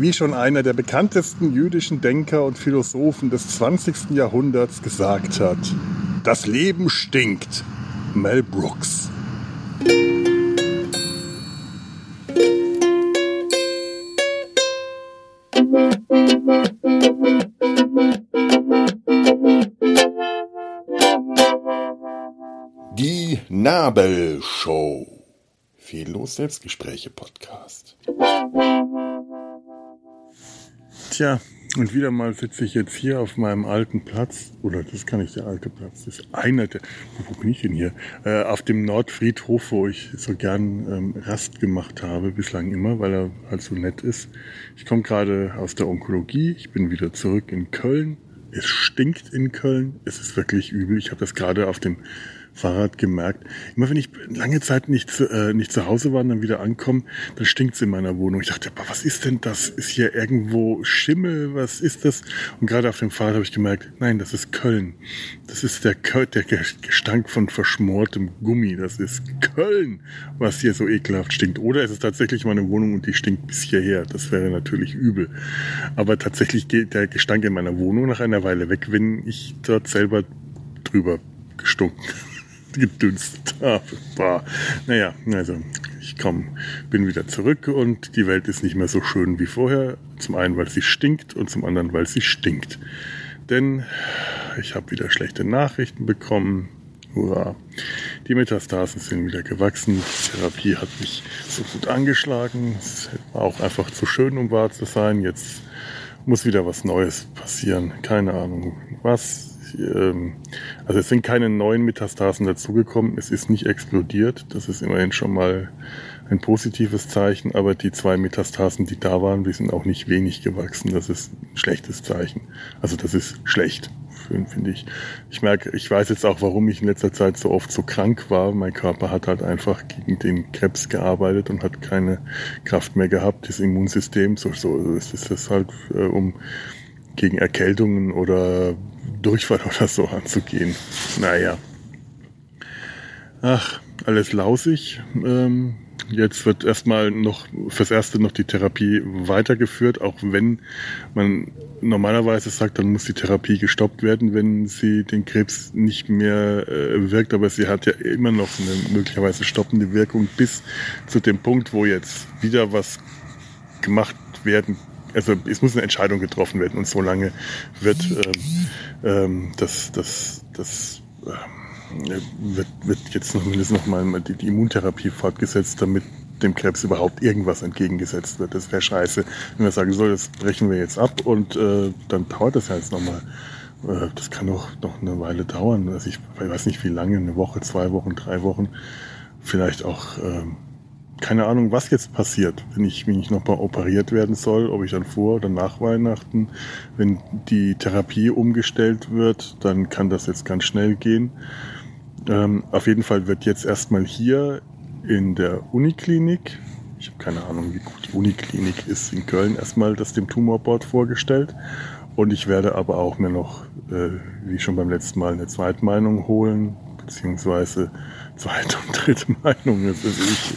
Wie schon einer der bekanntesten jüdischen Denker und Philosophen des 20. Jahrhunderts gesagt hat, das Leben stinkt. Mel Brooks. Die Nabelshow. Fehllos Selbstgespräche Podcast. Tja, und wieder mal sitze ich jetzt hier auf meinem alten Platz, oder das kann nicht der alte Platz, das ist einer der, wo bin ich denn hier? Äh, auf dem Nordfriedhof, wo ich so gern ähm, Rast gemacht habe, bislang immer, weil er halt so nett ist. Ich komme gerade aus der Onkologie, ich bin wieder zurück in Köln. Es stinkt in Köln, es ist wirklich übel. Ich habe das gerade auf dem Fahrrad gemerkt. Immer wenn ich lange Zeit nicht, äh, nicht zu Hause war und dann wieder ankomme, dann stinkt's in meiner Wohnung. Ich dachte, was ist denn das? Ist hier irgendwo Schimmel? Was ist das? Und gerade auf dem Fahrrad habe ich gemerkt, nein, das ist Köln. Das ist der, der Gestank von verschmortem Gummi. Das ist Köln, was hier so ekelhaft stinkt. Oder es ist tatsächlich meine Wohnung und die stinkt bis hierher. Das wäre natürlich übel. Aber tatsächlich geht der Gestank in meiner Wohnung nach einer Weile weg, wenn ich dort selber drüber gestunken gedünstet habe. Bah. Naja, also ich komm, bin wieder zurück und die Welt ist nicht mehr so schön wie vorher. Zum einen, weil sie stinkt und zum anderen, weil sie stinkt. Denn ich habe wieder schlechte Nachrichten bekommen. Hurra. Die Metastasen sind wieder gewachsen. Die Therapie hat mich so gut angeschlagen. Es war auch einfach zu schön, um wahr zu sein. Jetzt muss wieder was Neues passieren. Keine Ahnung was also es sind keine neuen Metastasen dazugekommen, es ist nicht explodiert, das ist immerhin schon mal ein positives Zeichen, aber die zwei Metastasen, die da waren, die sind auch nicht wenig gewachsen, das ist ein schlechtes Zeichen. Also das ist schlecht, finde ich. Ich merke, ich weiß jetzt auch, warum ich in letzter Zeit so oft so krank war. Mein Körper hat halt einfach gegen den Krebs gearbeitet und hat keine Kraft mehr gehabt. Das Immunsystem, so, so ist es halt, äh, um gegen Erkältungen oder Durchfall oder so anzugehen. Naja. Ach, alles lausig. Ähm, jetzt wird erstmal noch fürs Erste noch die Therapie weitergeführt, auch wenn man normalerweise sagt, dann muss die Therapie gestoppt werden, wenn sie den Krebs nicht mehr äh, wirkt. Aber sie hat ja immer noch eine möglicherweise stoppende Wirkung bis zu dem Punkt, wo jetzt wieder was gemacht werden also es muss eine Entscheidung getroffen werden und so lange wird ähm, ähm, das, das, das ähm, wird, wird jetzt noch mindestens noch mal die, die Immuntherapie fortgesetzt, damit dem Krebs überhaupt irgendwas entgegengesetzt wird. Das wäre scheiße, wenn wir sagen, so, das brechen wir jetzt ab und äh, dann dauert das ja jetzt nochmal. Äh, das kann doch noch eine Weile dauern. Also ich, ich weiß nicht wie lange, eine Woche, zwei Wochen, drei Wochen, vielleicht auch ähm, keine Ahnung, was jetzt passiert, wenn ich, wenn nochmal operiert werden soll, ob ich dann vor oder nach Weihnachten, wenn die Therapie umgestellt wird, dann kann das jetzt ganz schnell gehen. Ähm, auf jeden Fall wird jetzt erstmal hier in der Uniklinik, ich habe keine Ahnung, wie gut die Uniklinik ist in Köln, erstmal das dem Tumorboard vorgestellt. Und ich werde aber auch mir noch, äh, wie schon beim letzten Mal, eine Zweitmeinung holen, beziehungsweise zweite und dritte Meinung. Ist ich,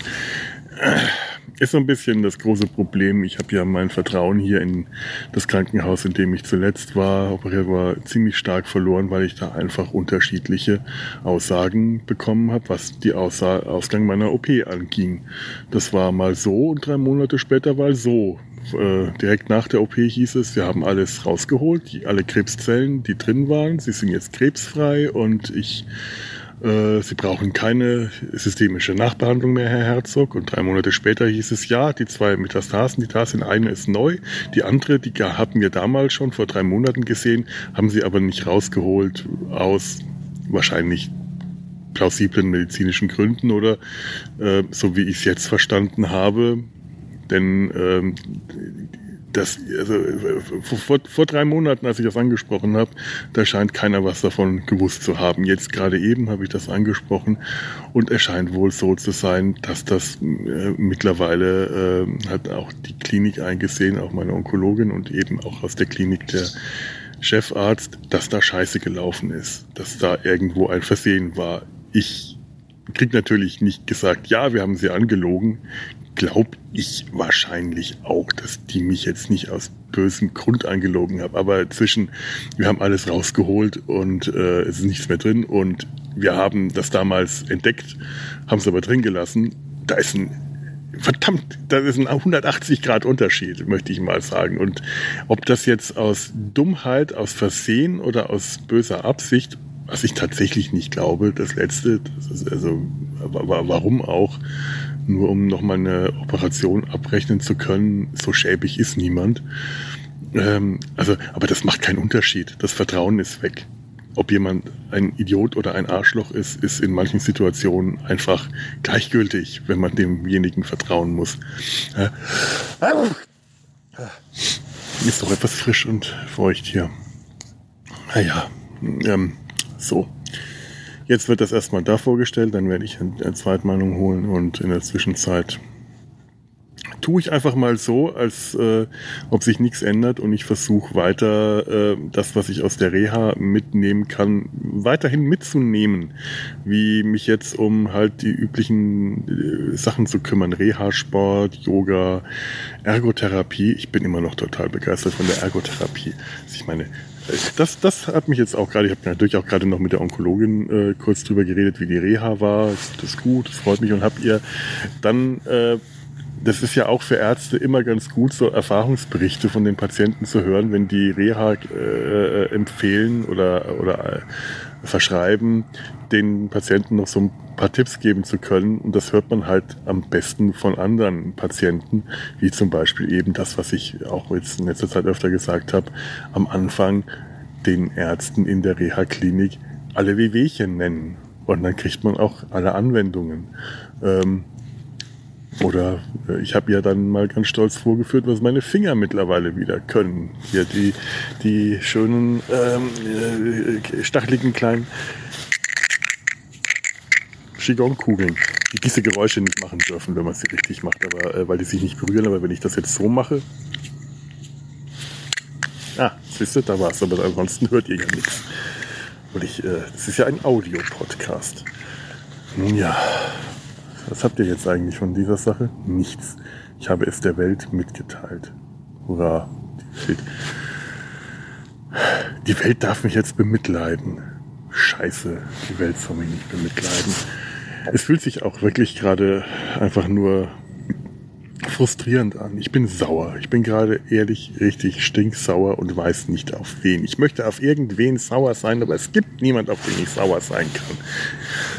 ist so ein bisschen das große Problem. Ich habe ja mein Vertrauen hier in das Krankenhaus, in dem ich zuletzt war, operiert war, ziemlich stark verloren, weil ich da einfach unterschiedliche Aussagen bekommen habe, was die Aussa Ausgang meiner OP anging. Das war mal so und drei Monate später war so. Äh, direkt nach der OP hieß es, wir haben alles rausgeholt, alle Krebszellen, die drin waren, sie sind jetzt krebsfrei und ich Sie brauchen keine systemische Nachbehandlung mehr, Herr Herzog. Und drei Monate später hieß es, ja, die zwei Metastasen, die da sind, eine ist neu. Die andere, die hatten wir damals schon vor drei Monaten gesehen, haben sie aber nicht rausgeholt aus wahrscheinlich plausiblen medizinischen Gründen oder äh, so wie ich es jetzt verstanden habe. Denn ähm, das, also vor, vor drei Monaten, als ich das angesprochen habe, da scheint keiner was davon gewusst zu haben. Jetzt gerade eben habe ich das angesprochen und es scheint wohl so zu sein, dass das äh, mittlerweile äh, hat auch die Klinik eingesehen, auch meine Onkologin und eben auch aus der Klinik der Chefarzt, dass da Scheiße gelaufen ist, dass da irgendwo ein Versehen war. Ich krieg natürlich nicht gesagt, ja, wir haben sie angelogen glaube ich wahrscheinlich auch, dass die mich jetzt nicht aus bösem Grund angelogen haben. Aber zwischen, wir haben alles rausgeholt und äh, es ist nichts mehr drin und wir haben das damals entdeckt, haben es aber drin gelassen. Da ist ein verdammt, das ist ein 180 Grad Unterschied, möchte ich mal sagen. Und ob das jetzt aus Dummheit, aus Versehen oder aus böser Absicht, was ich tatsächlich nicht glaube, das letzte, das also warum auch, nur um nochmal eine Operation abrechnen zu können, so schäbig ist niemand. Ähm, also, aber das macht keinen Unterschied. Das Vertrauen ist weg ob jemand ein Idiot oder ein Arschloch ist, ist in manchen Situationen einfach gleichgültig, wenn man demjenigen vertrauen muss. Ist doch etwas frisch und feucht hier. Naja, ähm, so. Jetzt wird das erstmal da vorgestellt, dann werde ich eine Zweitmeinung holen und in der Zwischenzeit tue ich einfach mal so, als äh, ob sich nichts ändert und ich versuche weiter äh, das, was ich aus der Reha mitnehmen kann, weiterhin mitzunehmen. Wie mich jetzt um halt die üblichen äh, Sachen zu kümmern. Reha-Sport, Yoga, Ergotherapie. Ich bin immer noch total begeistert von der Ergotherapie. Also ich meine, das, das hat mich jetzt auch gerade, ich habe natürlich auch gerade noch mit der Onkologin äh, kurz drüber geredet, wie die Reha war. Das ist gut, das freut mich und habt ihr dann äh, das ist ja auch für Ärzte immer ganz gut, so Erfahrungsberichte von den Patienten zu hören, wenn die Reha äh, empfehlen oder, oder äh, verschreiben, den Patienten noch so ein paar Tipps geben zu können. Und das hört man halt am besten von anderen Patienten, wie zum Beispiel eben das, was ich auch jetzt in letzter Zeit öfter gesagt habe, am Anfang den Ärzten in der Reha-Klinik alle Wehwehchen nennen. Und dann kriegt man auch alle Anwendungen. Ähm, oder äh, ich habe ja dann mal ganz stolz vorgeführt, was meine Finger mittlerweile wieder können. Hier die, die schönen ähm, äh, stacheligen kleinen Qigong-Kugeln, die diese Geräusche nicht machen dürfen, wenn man sie richtig macht, aber äh, weil die sich nicht berühren. Aber wenn ich das jetzt so mache, ah, siehst du, da war es. Aber ansonsten hört ihr ja nichts. Und ich, äh, das ist ja ein Audio-Podcast. Nun ja, was habt ihr jetzt eigentlich von dieser Sache? Nichts. Ich habe es der Welt mitgeteilt. Hurra. Die Welt darf mich jetzt bemitleiden. Scheiße, die Welt soll mich nicht bemitleiden. Es fühlt sich auch wirklich gerade einfach nur frustrierend an. Ich bin sauer. Ich bin gerade ehrlich richtig stinksauer und weiß nicht auf wen. Ich möchte auf irgendwen sauer sein, aber es gibt niemand, auf den ich sauer sein kann.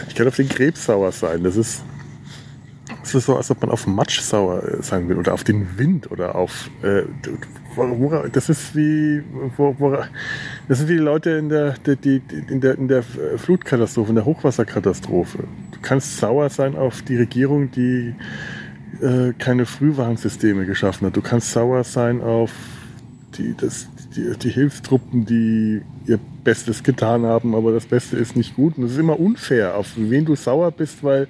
Ich kann auf den Krebs sauer sein. Das ist es ist so, als ob man auf Matsch sauer sein will oder auf den Wind oder auf. Äh, das ist wie, das sind wie die Leute in der, die, in der, in der Flutkatastrophe, in der Hochwasserkatastrophe. Du kannst sauer sein auf die Regierung, die äh, keine Frühwarnsysteme geschaffen hat. Du kannst sauer sein auf die, das, die, die Hilfstruppen, die ihr Bestes getan haben, aber das Beste ist nicht gut. Und es ist immer unfair, auf wen du sauer bist, weil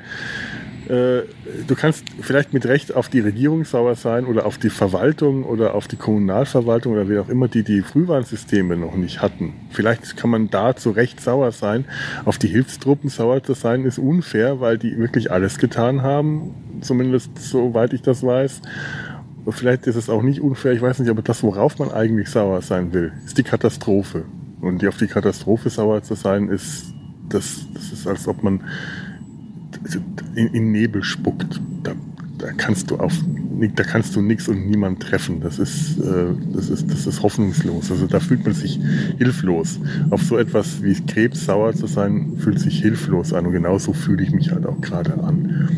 äh, du kannst vielleicht mit Recht auf die Regierung sauer sein oder auf die Verwaltung oder auf die Kommunalverwaltung oder wie auch immer, die die Frühwarnsysteme noch nicht hatten. Vielleicht kann man da zu Recht sauer sein. Auf die Hilfstruppen sauer zu sein ist unfair, weil die wirklich alles getan haben, zumindest soweit ich das weiß. Vielleicht ist es auch nicht unfair, ich weiß nicht, aber das, worauf man eigentlich sauer sein will, ist die Katastrophe. Und die auf die Katastrophe sauer zu sein, ist, das, das ist, als ob man in, in Nebel spuckt. Da, da kannst du auf da kannst du nichts und niemand treffen. Das ist, äh, das ist, das ist hoffnungslos. Also da fühlt man sich hilflos. Auf so etwas wie Krebs sauer zu sein, fühlt sich hilflos an. Und genauso fühle ich mich halt auch gerade an.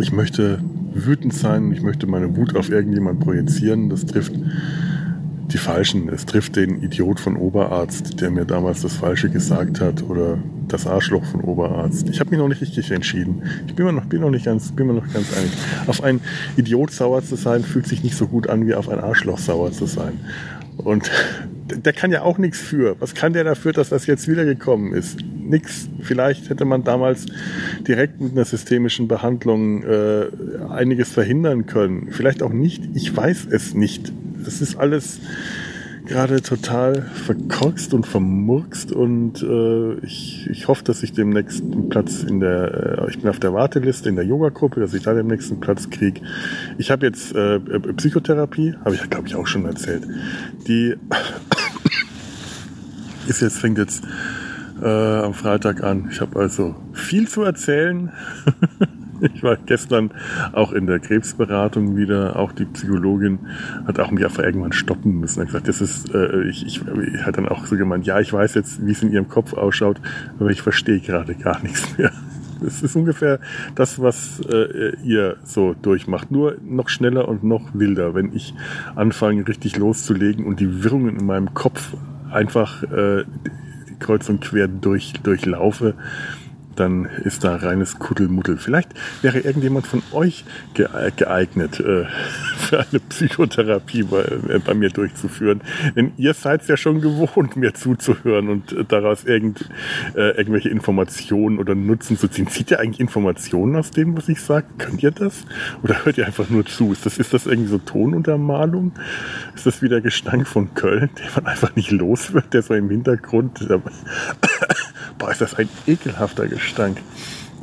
Ich möchte wütend sein, ich möchte meine Wut auf irgendjemand projizieren. Das trifft die Falschen. Es trifft den Idiot von Oberarzt, der mir damals das Falsche gesagt hat, oder das Arschloch von Oberarzt. Ich habe mich noch nicht richtig entschieden. Ich bin mir noch, bin noch nicht ganz, bin mir noch ganz einig. Auf einen Idiot sauer zu sein, fühlt sich nicht so gut an, wie auf ein Arschloch sauer zu sein. Und der kann ja auch nichts für. Was kann der dafür, dass das jetzt wiedergekommen ist? Nix. Vielleicht hätte man damals direkt mit einer systemischen Behandlung äh, einiges verhindern können. Vielleicht auch nicht. Ich weiß es nicht. Das ist alles gerade total verkorkst und vermurkst und äh, ich, ich hoffe, dass ich demnächst einen Platz in der, äh, ich bin auf der Warteliste in der Yoga-Gruppe, dass ich da demnächst einen Platz kriege. Ich habe jetzt äh, Psychotherapie, habe ich glaube ich auch schon erzählt. Die ist jetzt, fängt jetzt äh, am Freitag an. Ich habe also viel zu erzählen. Ich war gestern auch in der Krebsberatung wieder. Auch die Psychologin hat auch mich einfach irgendwann stoppen müssen. Hat gesagt, das ist, äh, ich, ich, ich hat dann auch so gemeint, ja, ich weiß jetzt, wie es in ihrem Kopf ausschaut, aber ich verstehe gerade gar nichts mehr. Das ist ungefähr das, was äh, ihr so durchmacht. Nur noch schneller und noch wilder, wenn ich anfange, richtig loszulegen und die Wirrungen in meinem Kopf einfach äh, kreuz und quer durch, durchlaufe dann ist da reines Kuddelmuddel. Vielleicht wäre irgendjemand von euch geeignet, äh, für eine Psychotherapie bei, äh, bei, mir durchzuführen. Denn ihr seid ja schon gewohnt, mir zuzuhören und äh, daraus irgend, irgendwelche Informationen oder Nutzen zu ziehen. Zieht ihr eigentlich Informationen aus dem, was ich sage? Könnt ihr das? Oder hört ihr einfach nur zu? Ist das, ist das irgendwie so Tonuntermalung? Ist das wieder Gestank von Köln, den man einfach nicht los wird, der so im Hintergrund Boah, ist das ein ekelhafter Gestank.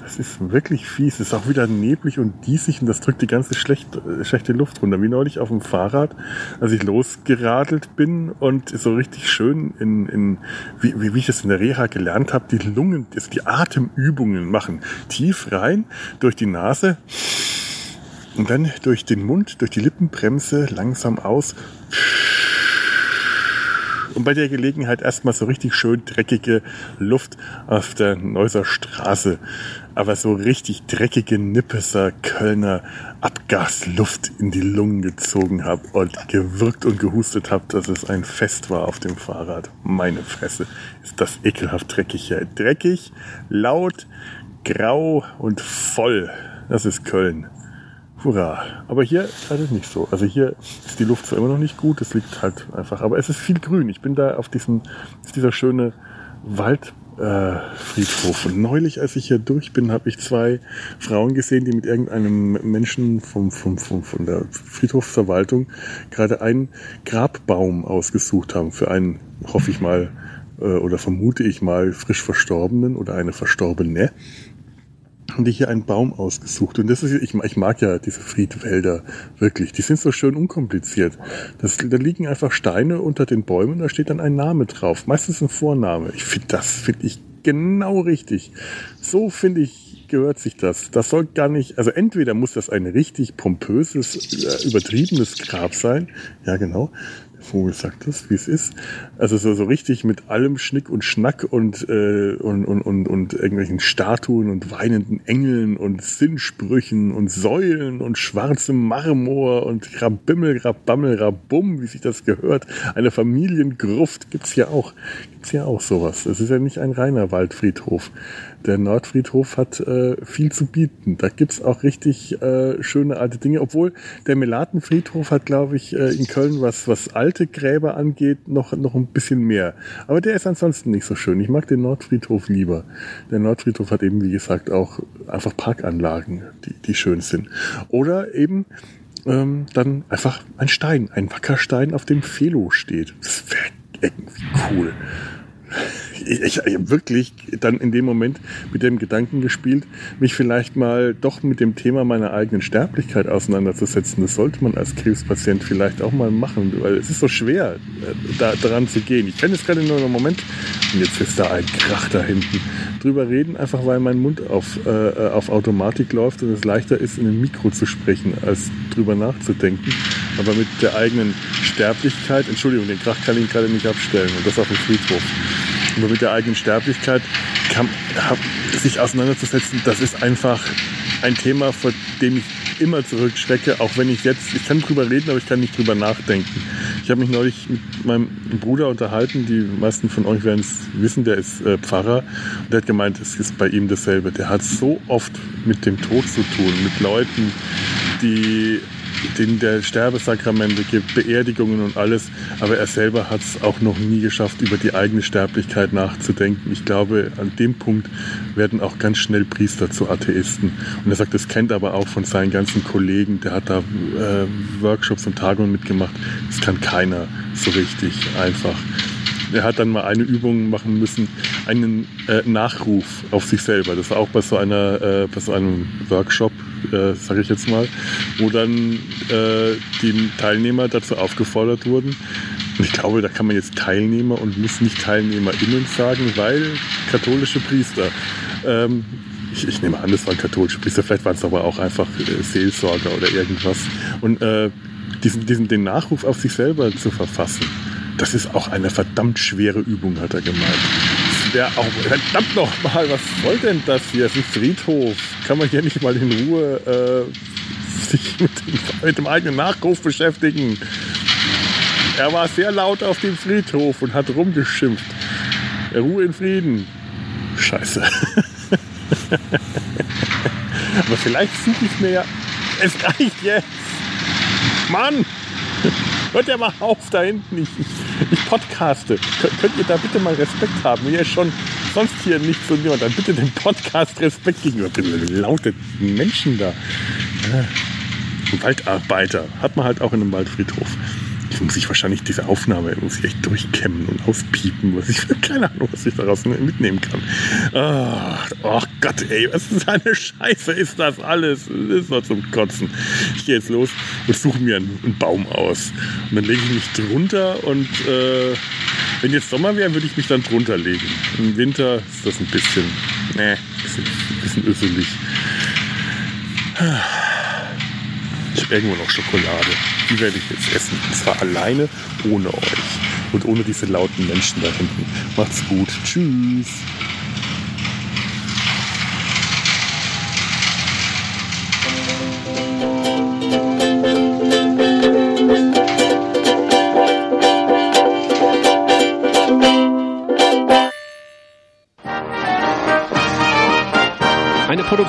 Das ist wirklich fies. Es ist auch wieder neblig und diesig und das drückt die ganze schlechte, äh, schlechte Luft runter. Wie neulich auf dem Fahrrad, als ich losgeradelt bin und so richtig schön in, in wie, wie ich das in der Reha gelernt habe, die Lungen, also die Atemübungen machen. Tief rein durch die Nase und dann durch den Mund, durch die Lippenbremse langsam aus und bei der Gelegenheit erstmal so richtig schön dreckige Luft auf der Neusser Straße. Aber so richtig dreckige Nippeser Kölner Abgasluft in die Lungen gezogen habe und gewirkt und gehustet habe, dass es ein Fest war auf dem Fahrrad. Meine Fresse, ist das ekelhaft dreckig hier. Dreckig, laut, grau und voll. Das ist Köln. Hurra. Aber hier halt es nicht so. Also hier ist die Luft zwar immer noch nicht gut, es liegt halt einfach, aber es ist viel grün. Ich bin da auf diesem, ist dieser schöne Waldfriedhof. Äh, und neulich, als ich hier durch bin, habe ich zwei Frauen gesehen, die mit irgendeinem Menschen vom, vom, vom, von der Friedhofsverwaltung gerade einen Grabbaum ausgesucht haben für einen, hoffe ich mal, äh, oder vermute ich mal, frisch Verstorbenen oder eine Verstorbene haben die hier einen Baum ausgesucht. Und das ist, ich, ich mag ja diese Friedwälder wirklich. Die sind so schön unkompliziert. Das, da liegen einfach Steine unter den Bäumen, da steht dann ein Name drauf. Meistens ein Vorname. Ich finde das, finde ich genau richtig. So finde ich, gehört sich das. Das soll gar nicht, also entweder muss das ein richtig pompöses, äh, übertriebenes Grab sein. Ja, genau. Vogel sagt das, wie es ist. Also so, so richtig mit allem Schnick und Schnack und, äh, und, und, und, und irgendwelchen Statuen und weinenden Engeln und Sinnsprüchen und Säulen und schwarzem Marmor und Grabimmel, Grabammel, Rabum, wie sich das gehört. Eine Familiengruft gibt's ja auch. Gibt's ja auch sowas. Es ist ja nicht ein reiner Waldfriedhof der Nordfriedhof hat äh, viel zu bieten. Da gibt's auch richtig äh, schöne alte Dinge, obwohl der Melatenfriedhof hat, glaube ich, äh, in Köln, was, was alte Gräber angeht, noch, noch ein bisschen mehr. Aber der ist ansonsten nicht so schön. Ich mag den Nordfriedhof lieber. Der Nordfriedhof hat eben, wie gesagt, auch einfach Parkanlagen, die, die schön sind. Oder eben ähm, dann einfach ein Stein, ein Wackerstein, auf dem Felo steht. Das wäre irgendwie cool ich, ich habe wirklich dann in dem Moment mit dem Gedanken gespielt, mich vielleicht mal doch mit dem Thema meiner eigenen Sterblichkeit auseinanderzusetzen. Das sollte man als Krebspatient vielleicht auch mal machen, weil es ist so schwer, äh, da daran zu gehen. Ich kann jetzt gerade nur einen Moment, und jetzt ist da ein Krach da hinten, drüber reden, einfach weil mein Mund auf, äh, auf Automatik läuft und es leichter ist, in ein Mikro zu sprechen, als drüber nachzudenken. Aber mit der eigenen Sterblichkeit, Entschuldigung, den Krach kann ich gerade nicht abstellen und das auf dem Friedhof. Aber mit der eigenen Sterblichkeit kann, sich auseinanderzusetzen, das ist einfach ein Thema, vor dem ich immer zurückschrecke, auch wenn ich jetzt, ich kann drüber reden, aber ich kann nicht drüber nachdenken. Ich habe mich neulich mit meinem Bruder unterhalten, die meisten von euch werden es wissen, der ist äh, Pfarrer und der hat gemeint, es ist bei ihm dasselbe. Der hat so oft mit dem Tod zu tun, mit Leuten, die denen der Sterbesakramente gibt, Beerdigungen und alles. Aber er selber hat es auch noch nie geschafft, über die eigene Sterblichkeit nachzudenken. Ich glaube, an dem Punkt werden auch ganz schnell Priester zu Atheisten. Und er sagt, das kennt aber auch von seinen ganzen Kollegen. Der hat da äh, Workshops und Tagungen mitgemacht. Das kann keiner so richtig einfach. Er hat dann mal eine Übung machen müssen, einen äh, Nachruf auf sich selber. Das war auch bei so einer, äh, bei so einem Workshop, äh, sage ich jetzt mal, wo dann äh, die Teilnehmer dazu aufgefordert wurden. Und ich glaube, da kann man jetzt Teilnehmer und muss nicht TeilnehmerInnen sagen, weil katholische Priester. Ähm, ich, ich, nehme an, das waren katholische Priester, vielleicht waren es aber auch einfach äh, Seelsorger oder irgendwas. Und äh, diesen, diesen, den Nachruf auf sich selber zu verfassen, das ist auch eine verdammt schwere Übung, hat er gemeint. Ja, auch verdammt nochmal, was soll denn das hier? Es ist ein Friedhof. Kann man hier nicht mal in Ruhe äh, sich mit dem, mit dem eigenen Nachruf beschäftigen? Er war sehr laut auf dem Friedhof und hat rumgeschimpft. Ruhe in Frieden. Scheiße. Aber vielleicht suche ich mir ja. Es reicht jetzt. Mann! Hört ja mal auf da hinten. Ich, ich, ich podcaste. Könnt, ihr da bitte mal Respekt haben? Ihr schon sonst hier nicht so niemand. Dann bitte dem Podcast Respekt gegenüber. Laute Menschen da. Waldarbeiter. Hat man halt auch in einem Waldfriedhof muss ich wahrscheinlich diese Aufnahme muss ich echt durchkämmen und auspiepen, was ich keine Ahnung, was ich daraus mitnehmen kann. Oh, oh Gott, ey, was ist eine Scheiße ist das alles? Das ist doch zum Kotzen. Ich gehe jetzt los und suche mir einen, einen, Baum aus. Und dann lege ich mich drunter und äh, wenn jetzt Sommer wäre, würde ich mich dann drunter legen. Im Winter ist das ein bisschen, ne, bisschen, bisschen öselig. Ich habe irgendwo noch Schokolade. Die werde ich jetzt essen. Und zwar alleine, ohne euch. Und ohne diese lauten Menschen da hinten. Macht's gut. Tschüss.